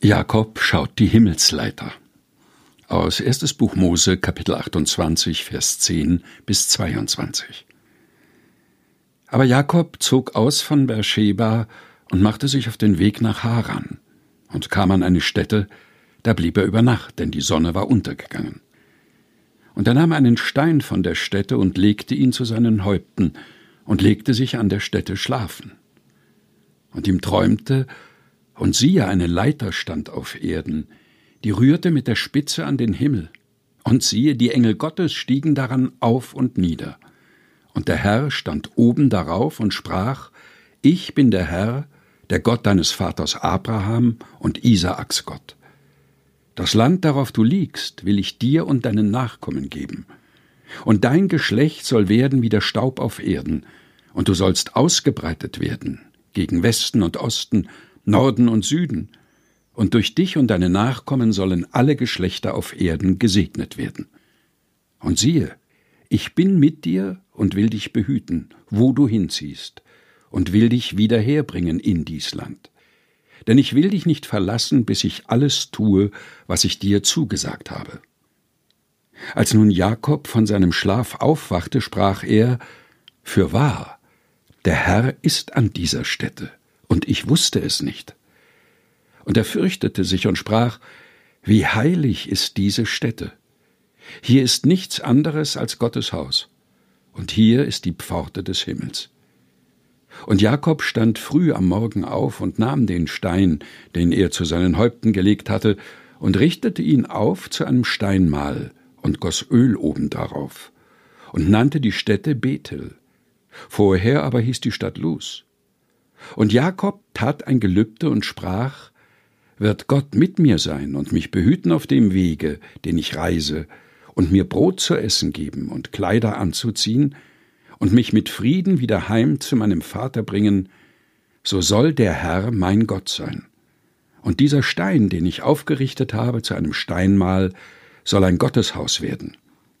Jakob schaut die Himmelsleiter. Aus 1. Buch Mose, Kapitel 28, Vers 10 bis 22. Aber Jakob zog aus von Beersheba und machte sich auf den Weg nach Haran und kam an eine Stätte, da blieb er über Nacht, denn die Sonne war untergegangen. Und er nahm einen Stein von der Stätte und legte ihn zu seinen Häupten und legte sich an der Stätte schlafen. Und ihm träumte, und siehe, eine Leiter stand auf Erden, die rührte mit der Spitze an den Himmel. Und siehe, die Engel Gottes stiegen daran auf und nieder. Und der Herr stand oben darauf und sprach, Ich bin der Herr, der Gott deines Vaters Abraham und Isaaks Gott. Das Land, darauf du liegst, will ich dir und deinen Nachkommen geben. Und dein Geschlecht soll werden wie der Staub auf Erden, und du sollst ausgebreitet werden gegen Westen und Osten Norden und Süden, und durch dich und deine Nachkommen sollen alle Geschlechter auf Erden gesegnet werden. Und siehe, ich bin mit dir und will dich behüten, wo du hinziehst, und will dich wieder herbringen in dies Land. Denn ich will dich nicht verlassen, bis ich alles tue, was ich dir zugesagt habe. Als nun Jakob von seinem Schlaf aufwachte, sprach er, Fürwahr, der Herr ist an dieser Stätte und ich wusste es nicht. Und er fürchtete sich und sprach, wie heilig ist diese Stätte. Hier ist nichts anderes als Gottes Haus, und hier ist die Pforte des Himmels. Und Jakob stand früh am Morgen auf und nahm den Stein, den er zu seinen Häupten gelegt hatte, und richtete ihn auf zu einem Steinmal und goss Öl oben darauf und nannte die Stätte Bethel. Vorher aber hieß die Stadt Luz. Und Jakob tat ein Gelübde und sprach, wird Gott mit mir sein und mich behüten auf dem Wege, den ich reise, und mir Brot zu essen geben und Kleider anzuziehen, und mich mit Frieden wieder heim zu meinem Vater bringen, so soll der Herr mein Gott sein. Und dieser Stein, den ich aufgerichtet habe zu einem Steinmal, soll ein Gotteshaus werden.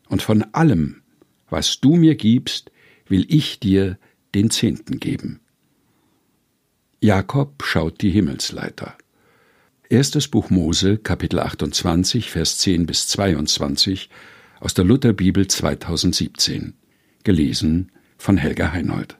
Und von allem, was du mir gibst, will ich dir den Zehnten geben. Jakob schaut die Himmelsleiter. Erstes Buch Mose, Kapitel 28, Vers 10 bis 22 aus der Lutherbibel 2017. Gelesen von Helga Heinold.